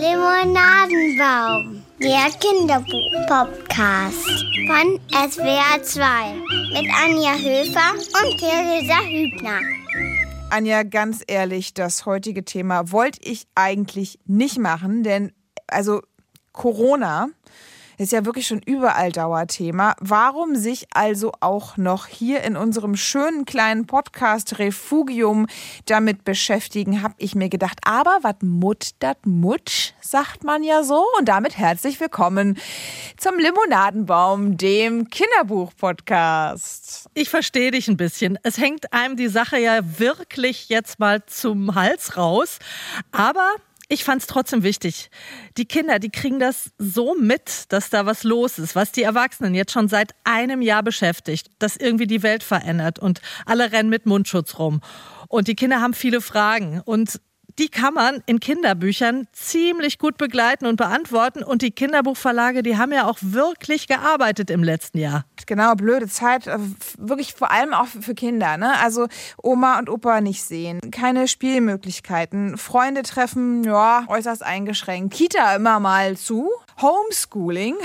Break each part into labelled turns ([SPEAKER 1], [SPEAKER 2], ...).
[SPEAKER 1] Limonadenbaum, der Kinderbuch-Podcast von SWR 2 mit Anja Höfer und Theresa Hübner.
[SPEAKER 2] Anja, ganz ehrlich, das heutige Thema wollte ich eigentlich nicht machen, denn also Corona ist ja wirklich schon überall Dauerthema. Warum sich also auch noch hier in unserem schönen kleinen Podcast Refugium damit beschäftigen, habe ich mir gedacht. Aber was mut dat mutsch, sagt man ja so. Und damit herzlich willkommen zum Limonadenbaum, dem Kinderbuch-Podcast.
[SPEAKER 3] Ich verstehe dich ein bisschen. Es hängt einem die Sache ja wirklich jetzt mal zum Hals raus. Aber ich fand es trotzdem wichtig. Die Kinder, die kriegen das so mit, dass da was los ist, was die Erwachsenen jetzt schon seit einem Jahr beschäftigt, dass irgendwie die Welt verändert und alle rennen mit Mundschutz rum. Und die Kinder haben viele Fragen. Und die kann man in Kinderbüchern ziemlich gut begleiten und beantworten. Und die Kinderbuchverlage, die haben ja auch wirklich gearbeitet im letzten Jahr.
[SPEAKER 2] Genau, blöde Zeit, äh, wirklich vor allem auch für Kinder. Ne? Also Oma und Opa nicht sehen, keine Spielmöglichkeiten, Freunde treffen, ja, äußerst eingeschränkt. Kita immer mal zu. Homeschooling.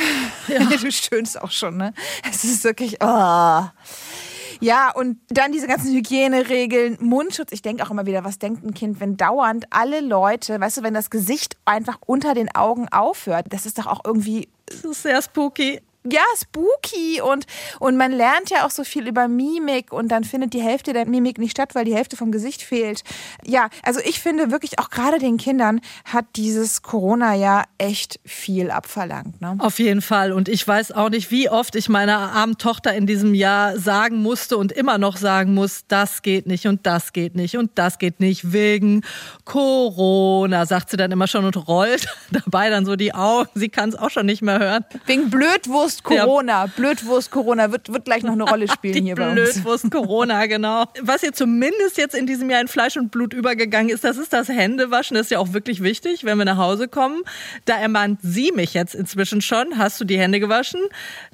[SPEAKER 2] Ja. du stöhnst auch schon, ne? Es ist wirklich, oh. Ja, und dann diese ganzen Hygieneregeln, Mundschutz. Ich denke auch immer wieder, was denkt ein Kind, wenn dauernd alle Leute, weißt du, wenn das Gesicht einfach unter den Augen aufhört, das ist doch auch irgendwie.
[SPEAKER 3] Das ist sehr spooky
[SPEAKER 2] ja, spooky und, und man lernt ja auch so viel über Mimik und dann findet die Hälfte der Mimik nicht statt, weil die Hälfte vom Gesicht fehlt. Ja, also ich finde wirklich auch gerade den Kindern hat dieses Corona ja echt viel abverlangt. Ne?
[SPEAKER 3] Auf jeden Fall und ich weiß auch nicht, wie oft ich meiner armen Tochter in diesem Jahr sagen musste und immer noch sagen muss, das geht nicht und das geht nicht und das geht nicht wegen Corona, sagt sie dann immer schon und rollt dabei dann so die Augen. Sie kann es auch schon nicht mehr hören.
[SPEAKER 2] Wegen Blödwurst Blödwurst Corona. Blödwurst Corona wird, wird gleich noch eine Rolle spielen hier bei uns.
[SPEAKER 3] Blödwurst Corona, genau. Was ihr zumindest jetzt in diesem Jahr in Fleisch und Blut übergegangen ist, das ist das Händewaschen. Das ist ja auch wirklich wichtig, wenn wir nach Hause kommen. Da ermahnt sie mich jetzt inzwischen schon. Hast du die Hände gewaschen?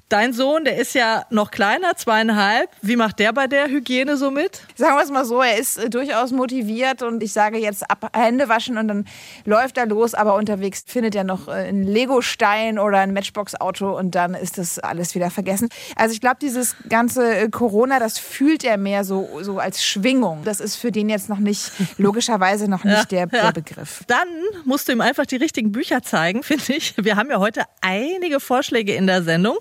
[SPEAKER 3] Dein Sohn, der ist ja noch kleiner, zweieinhalb. Wie macht der bei der Hygiene so mit?
[SPEAKER 2] Sagen wir es mal so, er ist äh, durchaus motiviert und ich sage jetzt ab Hände waschen und dann läuft er los, aber unterwegs findet er noch äh, einen Lego-Stein oder ein Matchbox-Auto und dann ist das alles wieder vergessen. Also ich glaube, dieses ganze äh, Corona, das fühlt er mehr so, so als Schwingung. Das ist für den jetzt noch nicht, logischerweise noch nicht ja, der, der Begriff.
[SPEAKER 3] Dann musst du ihm einfach die richtigen Bücher zeigen, finde ich. Wir haben ja heute einige Vorschläge in der Sendung.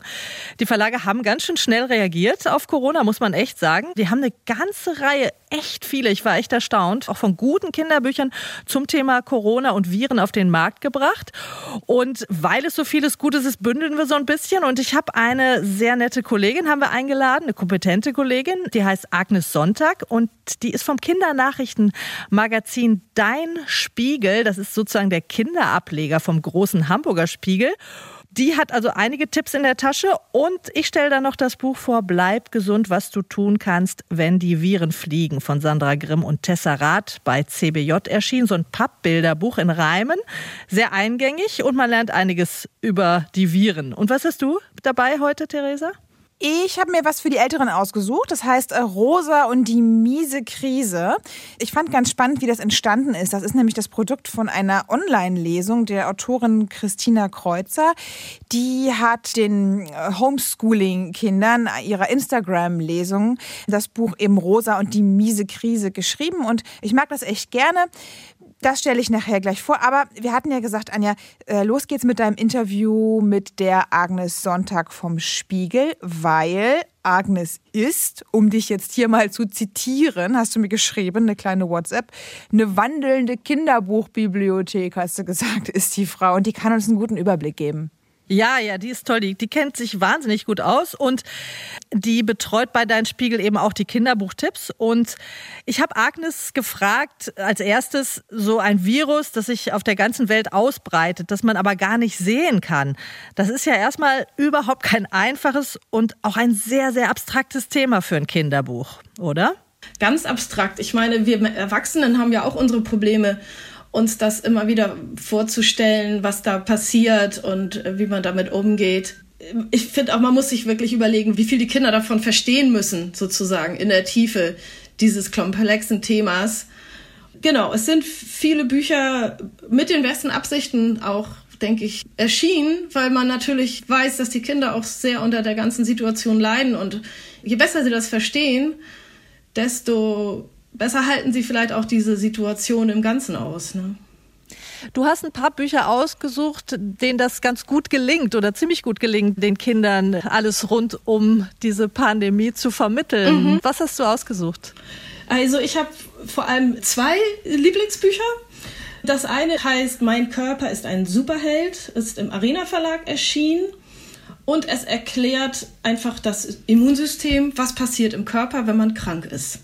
[SPEAKER 3] Die Verlage haben ganz schön schnell reagiert auf Corona, muss man echt sagen. Die haben eine ganze Reihe, echt viele, ich war echt erstaunt, auch von guten Kinderbüchern zum Thema Corona und Viren auf den Markt gebracht. Und weil es so vieles Gutes ist, bündeln wir so ein bisschen. Und ich habe eine sehr nette Kollegin, haben wir eingeladen, eine kompetente Kollegin, die heißt Agnes Sonntag und die ist vom Kindernachrichtenmagazin Dein Spiegel. Das ist sozusagen der Kinderableger vom großen Hamburger Spiegel. Die hat also einige Tipps in der Tasche und ich stelle da noch das Buch vor Bleib gesund, was du tun kannst, wenn die Viren fliegen von Sandra Grimm und Tessa Rath bei CBJ erschienen. So ein Pappbilderbuch in Reimen, sehr eingängig und man lernt einiges über die Viren. Und was hast du dabei heute, Theresa?
[SPEAKER 2] Ich habe mir was für die Älteren ausgesucht. Das heißt äh, Rosa und die miese Krise. Ich fand ganz spannend, wie das entstanden ist. Das ist nämlich das Produkt von einer Online-Lesung der Autorin Christina Kreuzer. Die hat den äh, Homeschooling-Kindern ihrer Instagram-Lesung das Buch eben Rosa und die miese Krise geschrieben. Und ich mag das echt gerne. Das stelle ich nachher gleich vor. Aber wir hatten ja gesagt, Anja, äh, los geht's mit deinem Interview mit der Agnes Sonntag vom Spiegel, weil Agnes ist, um dich jetzt hier mal zu zitieren, hast du mir geschrieben, eine kleine WhatsApp, eine wandelnde Kinderbuchbibliothek, hast du gesagt, ist die Frau. Und die kann uns einen guten Überblick geben.
[SPEAKER 3] Ja, ja, die ist toll. Die, die kennt sich wahnsinnig gut aus und die betreut bei Dein Spiegel eben auch die Kinderbuchtipps. Und ich habe Agnes gefragt, als erstes so ein Virus, das sich auf der ganzen Welt ausbreitet, das man aber gar nicht sehen kann. Das ist ja erstmal überhaupt kein einfaches und auch ein sehr, sehr abstraktes Thema für ein Kinderbuch, oder?
[SPEAKER 4] Ganz abstrakt. Ich meine, wir Erwachsenen haben ja auch unsere Probleme uns das immer wieder vorzustellen, was da passiert und äh, wie man damit umgeht. Ich finde auch, man muss sich wirklich überlegen, wie viel die Kinder davon verstehen müssen, sozusagen in der Tiefe dieses komplexen Themas. Genau, es sind viele Bücher mit den besten Absichten auch denke ich, erschienen, weil man natürlich weiß, dass die Kinder auch sehr unter der ganzen Situation leiden. Und je besser sie das verstehen, desto besser halten sie vielleicht auch diese Situation im Ganzen aus. Ne?
[SPEAKER 3] Du hast ein paar Bücher ausgesucht, denen das ganz gut gelingt oder ziemlich gut gelingt, den Kindern alles rund um diese Pandemie zu vermitteln. Mhm. Was hast du ausgesucht?
[SPEAKER 4] Also ich habe vor allem zwei Lieblingsbücher. Das eine heißt Mein Körper ist ein Superheld, ist im Arena Verlag erschienen. Und es erklärt einfach das Immunsystem, was passiert im Körper, wenn man krank ist.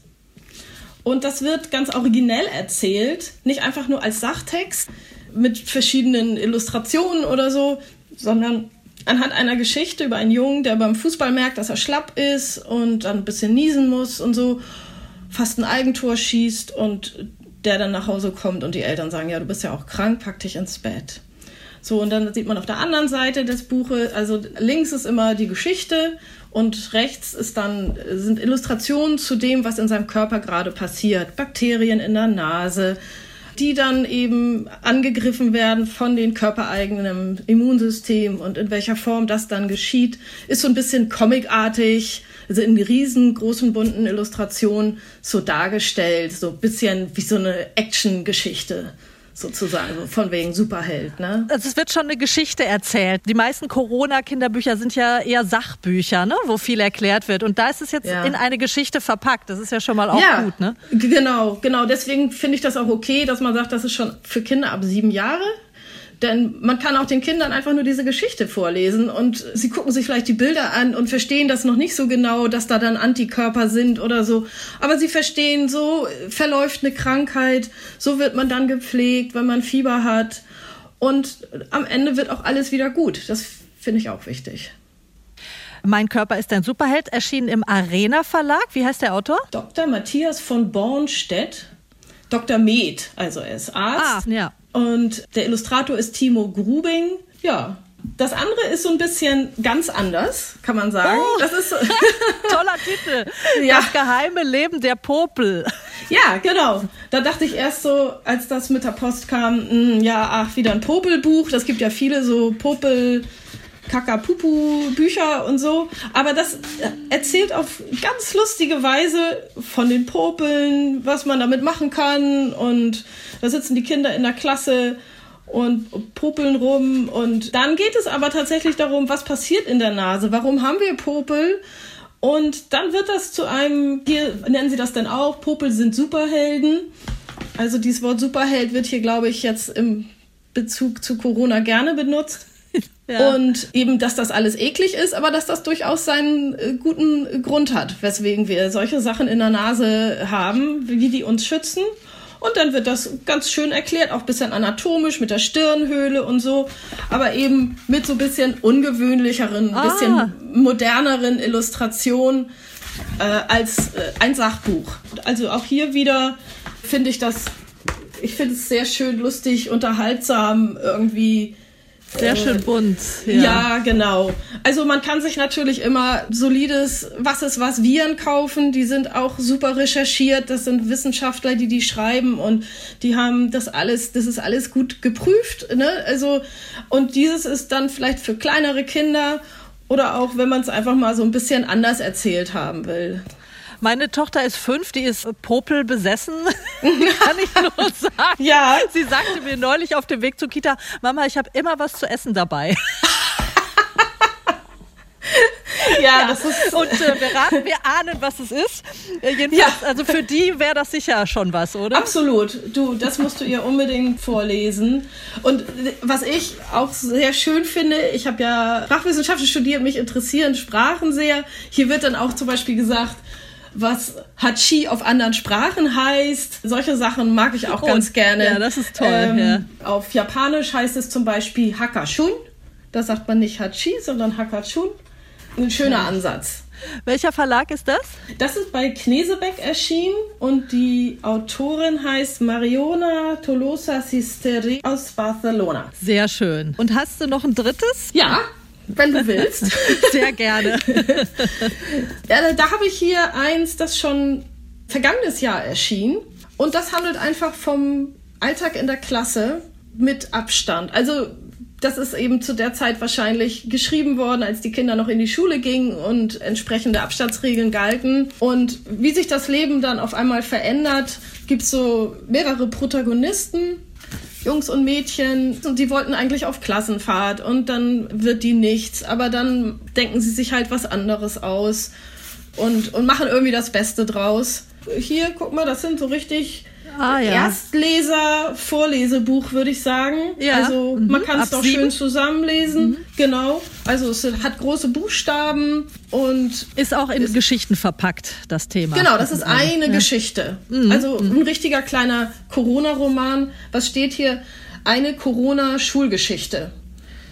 [SPEAKER 4] Und das wird ganz originell erzählt, nicht einfach nur als Sachtext mit verschiedenen Illustrationen oder so, sondern anhand einer Geschichte über einen Jungen, der beim Fußball merkt, dass er schlapp ist und dann ein bisschen niesen muss und so, fast ein Eigentor schießt und der dann nach Hause kommt und die Eltern sagen, ja, du bist ja auch krank, pack dich ins Bett. So, und dann sieht man auf der anderen Seite des Buches, also links ist immer die Geschichte und rechts ist dann, sind Illustrationen zu dem, was in seinem Körper gerade passiert. Bakterien in der Nase, die dann eben angegriffen werden von den körpereigenen Immunsystem und in welcher Form das dann geschieht, ist so ein bisschen comicartig, also in riesengroßen bunten Illustrationen so dargestellt, so ein bisschen wie so eine Action-Geschichte sozusagen, so von wegen Superheld. Ne?
[SPEAKER 3] Also es wird schon eine Geschichte erzählt. Die meisten Corona-Kinderbücher sind ja eher Sachbücher, ne? wo viel erklärt wird. Und da ist es jetzt ja. in eine Geschichte verpackt. Das ist ja schon mal auch ja, gut. Ne?
[SPEAKER 4] Genau, genau. Deswegen finde ich das auch okay, dass man sagt, das ist schon für Kinder ab sieben Jahre. Denn man kann auch den Kindern einfach nur diese Geschichte vorlesen und sie gucken sich vielleicht die Bilder an und verstehen das noch nicht so genau, dass da dann Antikörper sind oder so. Aber sie verstehen, so verläuft eine Krankheit, so wird man dann gepflegt, wenn man Fieber hat. Und am Ende wird auch alles wieder gut. Das finde ich auch wichtig.
[SPEAKER 3] Mein Körper ist ein Superheld, erschienen im Arena Verlag. Wie heißt der Autor?
[SPEAKER 4] Dr. Matthias von Bornstedt. Dr. Med, also er ist Arzt.
[SPEAKER 3] Ah, ja.
[SPEAKER 4] Und der Illustrator ist Timo Grubing. Ja, das andere ist so ein bisschen ganz anders, kann man sagen.
[SPEAKER 3] Oh,
[SPEAKER 4] das ist
[SPEAKER 3] toller Titel. Ja. Das geheime Leben der Popel.
[SPEAKER 4] Ja, genau. Da dachte ich erst so, als das mit der Post kam, mh, hm, ja, ach, wieder ein Popelbuch. Das gibt ja viele so Popel Kakapupu-Bücher und so. Aber das erzählt auf ganz lustige Weise von den Popeln, was man damit machen kann. Und da sitzen die Kinder in der Klasse und popeln rum. Und dann geht es aber tatsächlich darum, was passiert in der Nase? Warum haben wir Popel? Und dann wird das zu einem, hier nennen sie das dann auch, Popel sind Superhelden. Also dieses Wort Superheld wird hier, glaube ich, jetzt im Bezug zu Corona gerne benutzt. Ja. Und eben, dass das alles eklig ist, aber dass das durchaus seinen äh, guten Grund hat, weswegen wir solche Sachen in der Nase haben, wie die uns schützen. Und dann wird das ganz schön erklärt, auch ein bisschen anatomisch mit der Stirnhöhle und so, aber eben mit so ein bisschen ungewöhnlicheren, ah. bisschen moderneren Illustrationen äh, als äh, ein Sachbuch. Also auch hier wieder finde ich das, ich finde es sehr schön lustig, unterhaltsam, irgendwie
[SPEAKER 3] sehr schön bunt.
[SPEAKER 4] Ja. ja. genau. Also man kann sich natürlich immer solides Was ist was Viren kaufen. Die sind auch super recherchiert. Das sind Wissenschaftler, die die schreiben und die haben das alles, das ist alles gut geprüft. Ne? Also und dieses ist dann vielleicht für kleinere Kinder oder auch wenn man es einfach mal so ein bisschen anders erzählt haben will.
[SPEAKER 3] Meine Tochter ist fünf, die ist Popel besessen, kann ich nur sagen.
[SPEAKER 4] Ja.
[SPEAKER 3] Sie sagte mir neulich auf dem Weg zur Kita, Mama, ich habe immer was zu essen dabei.
[SPEAKER 4] Ja, ja, das ist.
[SPEAKER 3] Und äh, wir raten, wir ahnen, was es ist. Äh, jedenfalls, ja. also für die wäre das sicher schon was, oder?
[SPEAKER 4] Absolut. Du, das musst du ihr unbedingt vorlesen. Und äh, was ich auch sehr schön finde, ich habe ja Sprachwissenschaften studiert, mich interessieren Sprachen sehr. Hier wird dann auch zum Beispiel gesagt, was Hachi auf anderen Sprachen heißt. Solche Sachen mag ich auch oh, ganz gerne.
[SPEAKER 3] Ja, das ist toll. Ähm, ja.
[SPEAKER 4] Auf Japanisch heißt es zum Beispiel Hakashun. Da sagt man nicht Hachi, sondern Hakashun. Ein schöner. Ansatz.
[SPEAKER 3] Welcher Verlag ist das?
[SPEAKER 4] Das ist bei Knesebeck erschienen und die Autorin heißt Mariona Tolosa Sisteri aus Barcelona.
[SPEAKER 3] Sehr schön. Und hast du noch ein drittes?
[SPEAKER 4] Ja, wenn du willst.
[SPEAKER 3] Sehr gerne.
[SPEAKER 4] ja, da habe ich hier eins, das schon vergangenes Jahr erschien. Und das handelt einfach vom Alltag in der Klasse mit Abstand. Also das ist eben zu der Zeit wahrscheinlich geschrieben worden, als die Kinder noch in die Schule gingen und entsprechende Abstandsregeln galten. Und wie sich das Leben dann auf einmal verändert, gibt es so mehrere Protagonisten, Jungs und Mädchen, und die wollten eigentlich auf Klassenfahrt und dann wird die nichts, aber dann denken sie sich halt was anderes aus und, und machen irgendwie das Beste draus. Hier, guck mal, das sind so richtig ah, ja. Erstleser, Vorlesebuch, würde ich sagen. Ja. Also mhm. man kann es doch schön zusammenlesen. Mhm. Genau. Also es hat große Buchstaben und
[SPEAKER 3] ist auch in ist, Geschichten verpackt, das Thema.
[SPEAKER 4] Genau, das ist eine ja. Geschichte. Mhm. Also mhm. ein richtiger kleiner Corona-Roman. Was steht hier? Eine Corona-Schulgeschichte.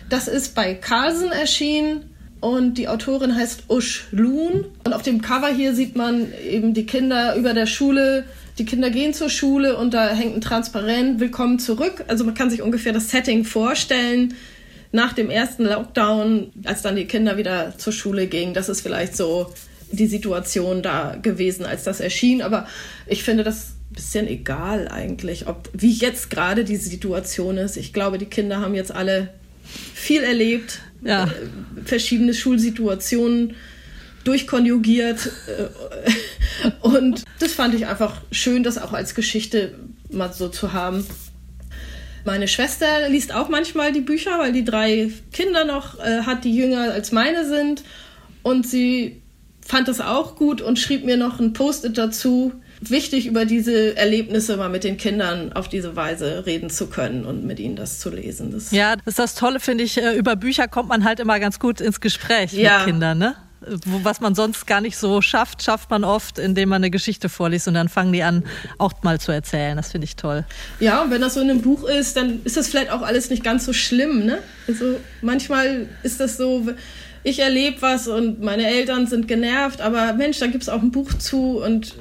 [SPEAKER 4] Das ist bei Carlsen erschienen und die Autorin heißt Usch Loon. Und auf dem Cover hier sieht man eben die Kinder über der Schule die Kinder gehen zur Schule und da hängt ein Transparent, willkommen zurück. Also man kann sich ungefähr das Setting vorstellen nach dem ersten Lockdown, als dann die Kinder wieder zur Schule gingen. Das ist vielleicht so die Situation da gewesen, als das erschien. Aber ich finde das ein bisschen egal eigentlich, ob wie jetzt gerade die Situation ist. Ich glaube, die Kinder haben jetzt alle viel erlebt, ja. äh, verschiedene Schulsituationen durchkonjugiert. Und das fand ich einfach schön, das auch als Geschichte mal so zu haben. Meine Schwester liest auch manchmal die Bücher, weil die drei Kinder noch äh, hat, die jünger als meine sind. Und sie fand das auch gut und schrieb mir noch ein Post-it dazu. Wichtig, über diese Erlebnisse mal mit den Kindern auf diese Weise reden zu können und mit ihnen das zu lesen.
[SPEAKER 3] Das ja, das ist das Tolle, finde ich. Äh, über Bücher kommt man halt immer ganz gut ins Gespräch ja. mit Kindern, ne? Was man sonst gar nicht so schafft, schafft man oft, indem man eine Geschichte vorliest und dann fangen die an, auch mal zu erzählen. Das finde ich toll.
[SPEAKER 4] Ja, und wenn das so in einem Buch ist, dann ist das vielleicht auch alles nicht ganz so schlimm. Ne? Also manchmal ist das so, ich erlebe was und meine Eltern sind genervt, aber Mensch, da gibt es auch ein Buch zu und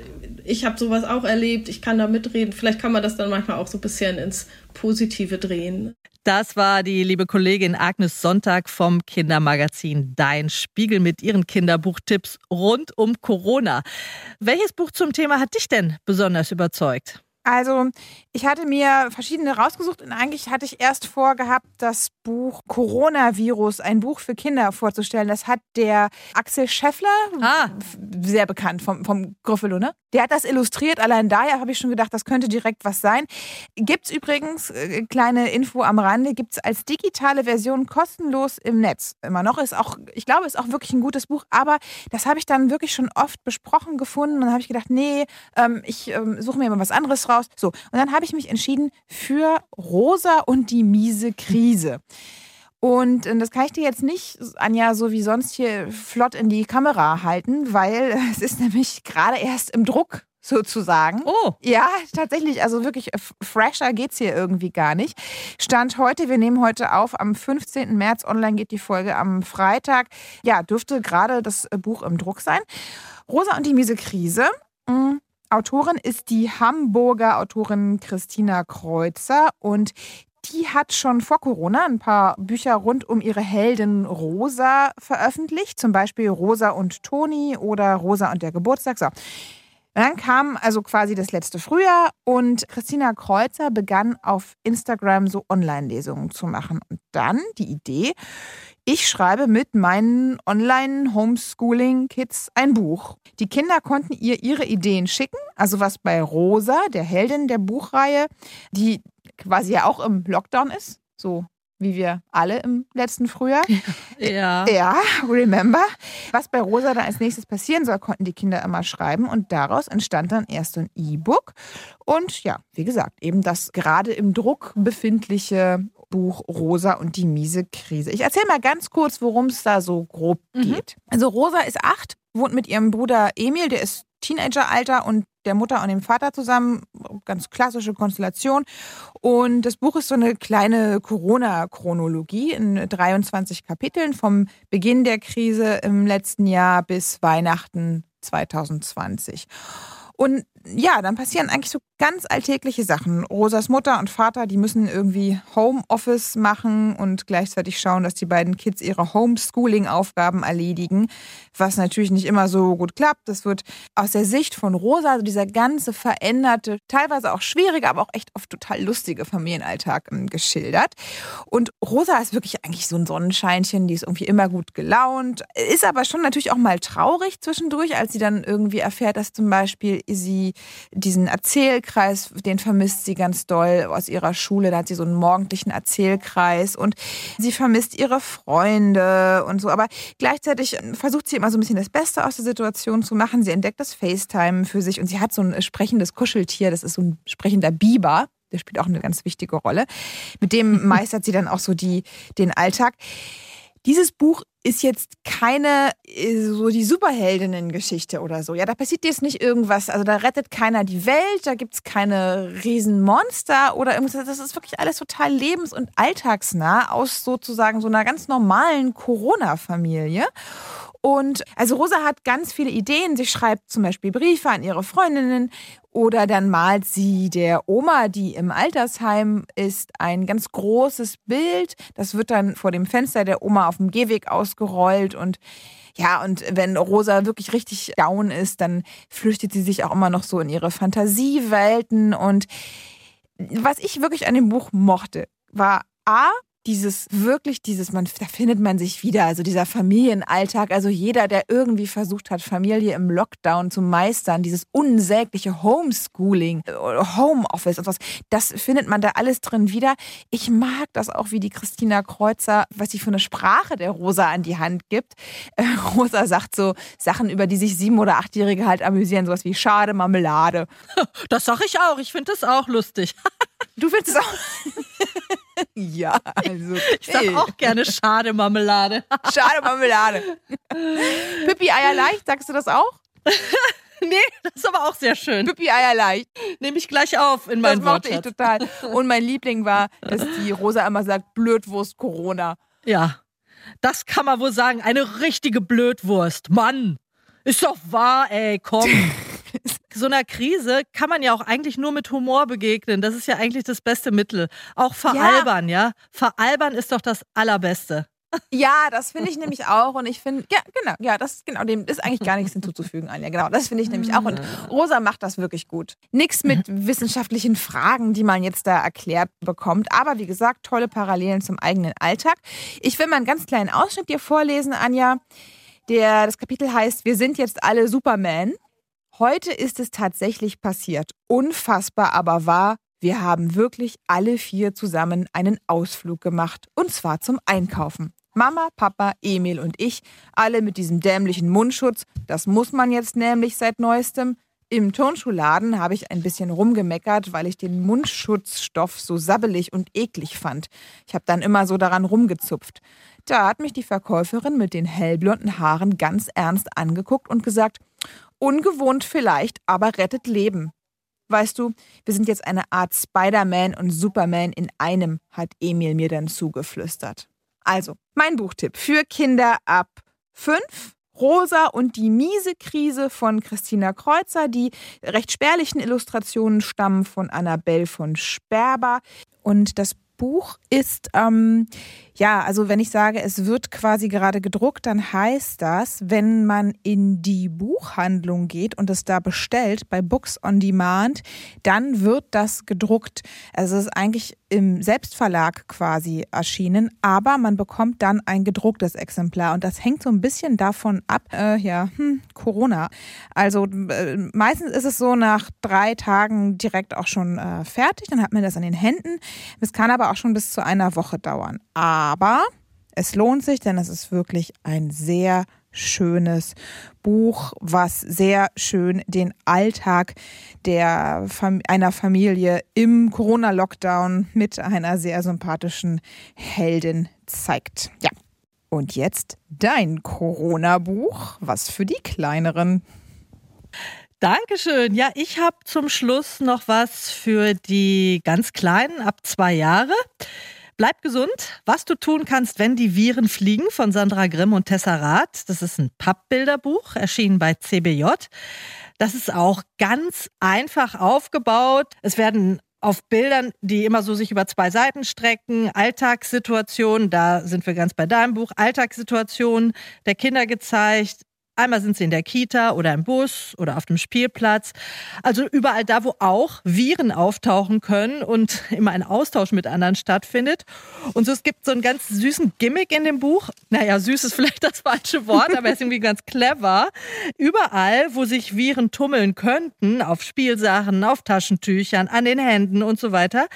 [SPEAKER 4] ich habe sowas auch erlebt, ich kann da mitreden. Vielleicht kann man das dann manchmal auch so ein bisschen ins Positive drehen.
[SPEAKER 3] Das war die liebe Kollegin Agnes Sonntag vom Kindermagazin Dein Spiegel mit ihren Kinderbuchtipps rund um Corona. Welches Buch zum Thema hat dich denn besonders überzeugt?
[SPEAKER 2] Also, ich hatte mir verschiedene rausgesucht und eigentlich hatte ich erst vorgehabt, das Buch Coronavirus, ein Buch für Kinder vorzustellen. Das hat der Axel Scheffler, ah. sehr bekannt vom, vom Gruffalo, ne? Der hat das illustriert. Allein daher habe ich schon gedacht, das könnte direkt was sein. Gibt es übrigens, äh, kleine Info am Rande, gibt es als digitale Version kostenlos im Netz. Immer noch ist auch, ich glaube, ist auch wirklich ein gutes Buch, aber das habe ich dann wirklich schon oft besprochen gefunden und dann habe ich gedacht, nee, ähm, ich ähm, suche mir mal was anderes raus. So, und dann habe ich mich entschieden für Rosa und die miese Krise. Und äh, das kann ich dir jetzt nicht, Anja, so wie sonst hier flott in die Kamera halten, weil es ist nämlich gerade erst im Druck sozusagen.
[SPEAKER 3] Oh.
[SPEAKER 2] Ja, tatsächlich. Also wirklich fresher geht es hier irgendwie gar nicht. Stand heute, wir nehmen heute auf, am 15. März. Online geht die Folge am Freitag. Ja, dürfte gerade das äh, Buch im Druck sein. Rosa und die miese Krise. Mhm. Autorin ist die Hamburger Autorin Christina Kreuzer und die hat schon vor Corona ein paar Bücher rund um ihre Heldin Rosa veröffentlicht, zum Beispiel Rosa und Toni oder Rosa und der Geburtstag. So. dann kam also quasi das letzte Frühjahr und Christina Kreuzer begann auf Instagram so Online-Lesungen zu machen. Und dann die Idee, ich schreibe mit meinen Online-Homeschooling-Kids ein Buch. Die Kinder konnten ihr ihre Ideen schicken, also was bei Rosa, der Heldin der Buchreihe, die quasi ja auch im Lockdown ist, so wie wir alle im letzten Frühjahr.
[SPEAKER 3] Ja.
[SPEAKER 2] Ja, remember. Was bei Rosa dann als nächstes passieren soll, konnten die Kinder immer schreiben und daraus entstand dann erst ein E-Book und ja, wie gesagt, eben das gerade im Druck befindliche Buch Rosa und die miese Krise. Ich erzähle mal ganz kurz, worum es da so grob mhm. geht. Also Rosa ist acht, wohnt mit ihrem Bruder Emil, der ist Teenageralter und der Mutter und dem Vater zusammen. Ganz klassische Konstellation. Und das Buch ist so eine kleine Corona-Chronologie in 23 Kapiteln vom Beginn der Krise im letzten Jahr bis Weihnachten 2020. Und ja, dann passieren eigentlich so ganz alltägliche Sachen. Rosas Mutter und Vater, die müssen irgendwie Homeoffice machen und gleichzeitig schauen, dass die beiden Kids ihre Homeschooling-Aufgaben erledigen, was natürlich nicht immer so gut klappt. Das wird aus der Sicht von Rosa, also dieser ganze veränderte, teilweise auch schwierige, aber auch echt oft total lustige Familienalltag ähm, geschildert. Und Rosa ist wirklich eigentlich so ein Sonnenscheinchen, die ist irgendwie immer gut gelaunt, ist aber schon natürlich auch mal traurig zwischendurch, als sie dann irgendwie erfährt, dass zum Beispiel sie diesen Erzählkreis, den vermisst sie ganz doll aus ihrer Schule. Da hat sie so einen morgendlichen Erzählkreis und sie vermisst ihre Freunde und so. Aber gleichzeitig versucht sie immer so ein bisschen das Beste aus der Situation zu machen. Sie entdeckt das FaceTime für sich und sie hat so ein sprechendes Kuscheltier. Das ist so ein sprechender Biber. Der spielt auch eine ganz wichtige Rolle. Mit dem meistert sie dann auch so die, den Alltag. Dieses Buch ist jetzt keine äh, so die Superheldinnen-Geschichte oder so. Ja, da passiert jetzt nicht irgendwas. Also da rettet keiner die Welt, da gibt es keine Riesenmonster oder irgendwas. Das ist wirklich alles total lebens- und alltagsnah aus sozusagen so einer ganz normalen Corona-Familie. Und also Rosa hat ganz viele Ideen. Sie schreibt zum Beispiel Briefe an ihre Freundinnen oder dann malt sie der Oma, die im Altersheim ist, ein ganz großes Bild. Das wird dann vor dem Fenster der Oma auf dem Gehweg ausgerollt und ja, und wenn Rosa wirklich richtig down ist, dann flüchtet sie sich auch immer noch so in ihre Fantasiewelten. Und was ich wirklich an dem Buch mochte, war A, dieses wirklich dieses man da findet man sich wieder also dieser Familienalltag. Also jeder der irgendwie versucht hat Familie im Lockdown zu meistern dieses unsägliche Homeschooling äh, Homeoffice und was das findet man da alles drin wieder. Ich mag das auch wie die Christina Kreuzer was sie für eine Sprache der Rosa an die Hand gibt. Äh, Rosa sagt so Sachen über die sich sieben oder achtjährige halt amüsieren sowas wie schade Marmelade.
[SPEAKER 3] Das sag ich auch ich finde das auch lustig.
[SPEAKER 2] Du findest es auch ja, also.
[SPEAKER 3] Ich sag auch gerne Schade Marmelade.
[SPEAKER 2] Schade Marmelade. Pippi Eierleicht, sagst du das auch?
[SPEAKER 3] nee, das ist aber auch sehr schön.
[SPEAKER 2] Pippi Eierleicht.
[SPEAKER 3] Nehme ich gleich auf in meinen
[SPEAKER 2] Wort. Das mochte ich total. Und mein Liebling war, dass die Rosa immer sagt, Blödwurst Corona.
[SPEAKER 3] Ja, das kann man wohl sagen. Eine richtige Blödwurst. Mann, ist doch wahr, ey, komm. So einer Krise kann man ja auch eigentlich nur mit Humor begegnen. Das ist ja eigentlich das beste Mittel. Auch veralbern, ja. ja? Veralbern ist doch das Allerbeste.
[SPEAKER 2] Ja, das finde ich nämlich auch. Und ich finde, ja, genau, ja, das genau, dem ist eigentlich gar nichts hinzuzufügen, Anja. Genau, das finde ich nämlich auch. Und Rosa macht das wirklich gut. Nichts mit wissenschaftlichen Fragen, die man jetzt da erklärt bekommt. Aber wie gesagt, tolle Parallelen zum eigenen Alltag. Ich will mal einen ganz kleinen Ausschnitt dir vorlesen, Anja. Der, das Kapitel heißt, wir sind jetzt alle Superman. Heute ist es tatsächlich passiert. Unfassbar aber wahr, wir haben wirklich alle vier zusammen einen Ausflug gemacht. Und zwar zum Einkaufen. Mama, Papa, Emil und ich, alle mit diesem dämlichen Mundschutz. Das muss man jetzt nämlich seit neuestem. Im Turnschuhladen habe ich ein bisschen rumgemeckert, weil ich den Mundschutzstoff so sabbelig und eklig fand. Ich habe dann immer so daran rumgezupft. Da hat mich die Verkäuferin mit den hellblonden Haaren ganz ernst angeguckt und gesagt, Ungewohnt vielleicht, aber rettet Leben. Weißt du, wir sind jetzt eine Art Spider-Man und Superman in einem, hat Emil mir dann zugeflüstert. Also, mein Buchtipp für Kinder ab fünf. Rosa und die miese Krise von Christina Kreuzer. Die recht spärlichen Illustrationen stammen von Annabelle von Sperber. Und das Buch ist, ähm, ja, also wenn ich sage, es wird quasi gerade gedruckt, dann heißt das, wenn man in die Buchhandlung geht und es da bestellt, bei Books on Demand, dann wird das gedruckt. Also es ist eigentlich im Selbstverlag quasi erschienen, aber man bekommt dann ein gedrucktes Exemplar und das hängt so ein bisschen davon ab, äh, ja, hm, Corona. Also äh, meistens ist es so nach drei Tagen direkt auch schon äh, fertig, dann hat man das an den Händen. Es kann aber auch schon bis zu einer Woche dauern. Aber es lohnt sich, denn es ist wirklich ein sehr schönes Buch, was sehr schön den Alltag der einer Familie im Corona-Lockdown mit einer sehr sympathischen Heldin zeigt. Ja. Und jetzt dein Corona-Buch, was für die kleineren.
[SPEAKER 3] Dankeschön. Ja, ich habe zum Schluss noch was für die ganz Kleinen ab zwei Jahre. Bleib gesund. Was du tun kannst, wenn die Viren fliegen von Sandra Grimm und Tessa Rath. Das ist ein Pappbilderbuch, erschienen bei CBJ. Das ist auch ganz einfach aufgebaut. Es werden auf Bildern, die immer so sich über zwei Seiten strecken, Alltagssituationen, da sind wir ganz bei deinem Buch, Alltagssituationen der Kinder gezeigt, Einmal sind sie in der Kita oder im Bus oder auf dem Spielplatz. Also überall da, wo auch Viren auftauchen können und immer ein Austausch mit anderen stattfindet. Und so, es gibt so einen ganz süßen Gimmick in dem Buch. Naja, süß ist vielleicht das falsche Wort, aber er ist irgendwie ganz clever. Überall, wo sich Viren tummeln könnten, auf Spielsachen, auf Taschentüchern, an den Händen und so weiter,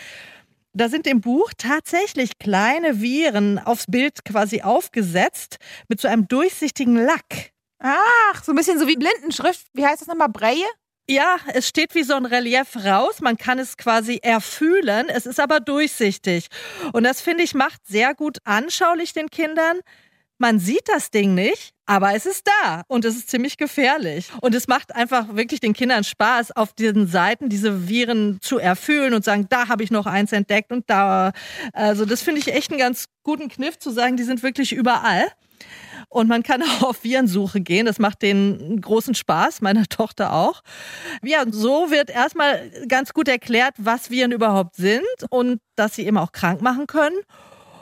[SPEAKER 3] da sind im Buch tatsächlich kleine Viren aufs Bild quasi aufgesetzt mit so einem durchsichtigen Lack.
[SPEAKER 2] Ach, so ein bisschen so wie Blindenschrift. Wie heißt das nochmal? Breie?
[SPEAKER 3] Ja, es steht wie so ein Relief raus. Man kann es quasi erfühlen. Es ist aber durchsichtig. Und das finde ich macht sehr gut anschaulich den Kindern. Man sieht das Ding nicht, aber es ist da und es ist ziemlich gefährlich. Und es macht einfach wirklich den Kindern Spaß, auf diesen Seiten diese Viren zu erfüllen und sagen, da habe ich noch eins entdeckt und da. Also das finde ich echt einen ganz guten Kniff zu sagen, die sind wirklich überall. Und man kann auch auf Virensuche gehen. Das macht denen großen Spaß, meiner Tochter auch. Ja, und so wird erstmal ganz gut erklärt, was Viren überhaupt sind und dass sie eben auch krank machen können.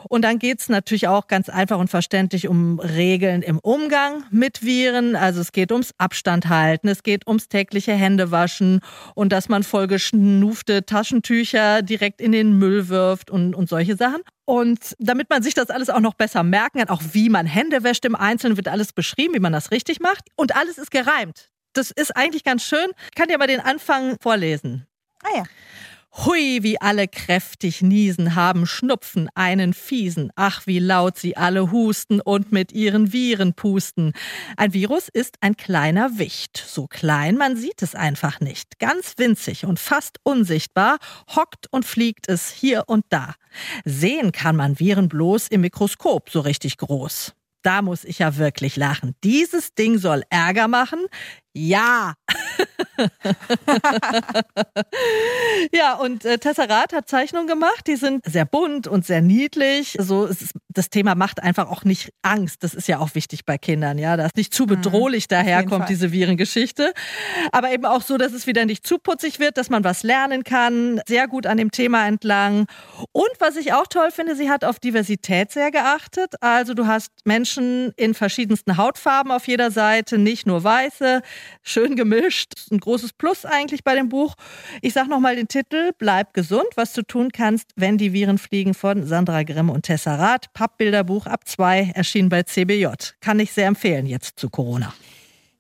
[SPEAKER 3] Und dann geht es natürlich auch ganz einfach und verständlich um Regeln im Umgang mit Viren. Also es geht ums Abstand halten, es geht ums tägliche Händewaschen und dass man vollgeschnufte Taschentücher direkt in den Müll wirft und, und solche Sachen. Und damit man sich das alles auch noch besser merken kann, auch wie man Hände wäscht im Einzelnen, wird alles beschrieben, wie man das richtig macht. Und alles ist gereimt. Das ist eigentlich ganz schön. Ich kann dir mal den Anfang vorlesen.
[SPEAKER 2] Ah ja.
[SPEAKER 3] Hui, wie alle kräftig niesen, haben Schnupfen, einen fiesen. Ach, wie laut sie alle husten und mit ihren Viren pusten. Ein Virus ist ein kleiner Wicht. So klein, man sieht es einfach nicht. Ganz winzig und fast unsichtbar, hockt und fliegt es hier und da. Sehen kann man Viren bloß im Mikroskop so richtig groß. Da muss ich ja wirklich lachen. Dieses Ding soll Ärger machen? Ja. ja, und äh, Tesserath hat Zeichnungen gemacht, die sind sehr bunt und sehr niedlich. So, ist, das Thema macht einfach auch nicht Angst. Das ist ja auch wichtig bei Kindern, ja, dass nicht zu mhm, bedrohlich mhm, daherkommt, diese Virengeschichte. Aber eben auch so, dass es wieder nicht zu putzig wird, dass man was lernen kann. Sehr gut an dem Thema entlang. Und was ich auch toll finde, sie hat auf Diversität sehr geachtet. Also du hast Menschen in verschiedensten Hautfarben auf jeder Seite, nicht nur weiße, schön gemischt. Ein großes Plus eigentlich bei dem Buch. Ich sage nochmal den Titel, Bleib gesund, was du tun kannst, wenn die Viren fliegen von Sandra Grimm und Tessa Rath. Pappbilderbuch ab zwei, erschienen bei CBJ. Kann ich sehr empfehlen jetzt zu Corona.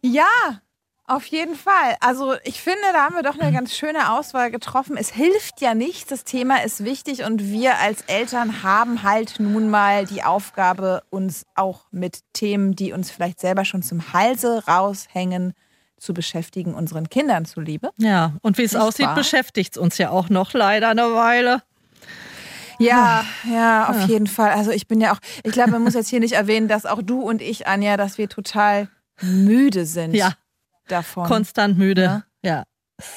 [SPEAKER 2] Ja, auf jeden Fall. Also ich finde, da haben wir doch eine ganz schöne Auswahl getroffen. Es hilft ja nichts, das Thema ist wichtig und wir als Eltern haben halt nun mal die Aufgabe, uns auch mit Themen, die uns vielleicht selber schon zum Halse raushängen, zu beschäftigen, unseren Kindern zuliebe.
[SPEAKER 3] Ja, und wie es Nicht aussieht, beschäftigt es uns ja auch noch leider eine Weile.
[SPEAKER 2] Ja, ja, auf ja. jeden Fall. Also ich bin ja auch, ich glaube, man muss jetzt hier nicht erwähnen, dass auch du und ich, Anja, dass wir total müde sind
[SPEAKER 3] ja.
[SPEAKER 2] davon.
[SPEAKER 3] Konstant müde. Ja. ja.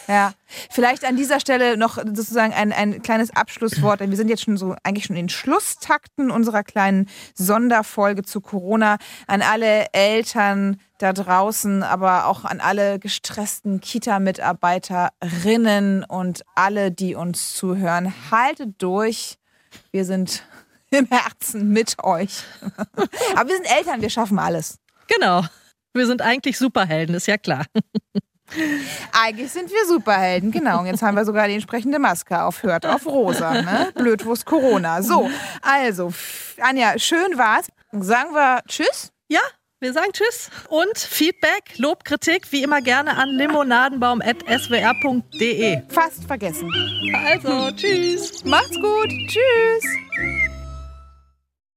[SPEAKER 2] Ja, vielleicht an dieser Stelle noch sozusagen ein, ein kleines Abschlusswort. Wir sind jetzt schon so eigentlich schon in Schlusstakten unserer kleinen Sonderfolge zu Corona. An alle Eltern da draußen, aber auch an alle gestressten Kita-Mitarbeiterinnen und alle, die uns zuhören. Haltet durch. Wir sind im Herzen mit euch. aber wir sind Eltern, wir schaffen alles.
[SPEAKER 3] Genau. Wir sind eigentlich Superhelden, ist ja klar.
[SPEAKER 2] Eigentlich sind wir Superhelden, genau. Und jetzt haben wir sogar die entsprechende Maske auf. Hört auf Rosa, ne? Blödwurst Corona. So, also, Anja, schön war's. Sagen wir Tschüss?
[SPEAKER 3] Ja, wir sagen Tschüss. Und Feedback, Lob, Kritik, wie immer gerne an limonadenbaum.swr.de.
[SPEAKER 2] Fast vergessen.
[SPEAKER 3] Also, Tschüss.
[SPEAKER 2] Macht's gut. Tschüss.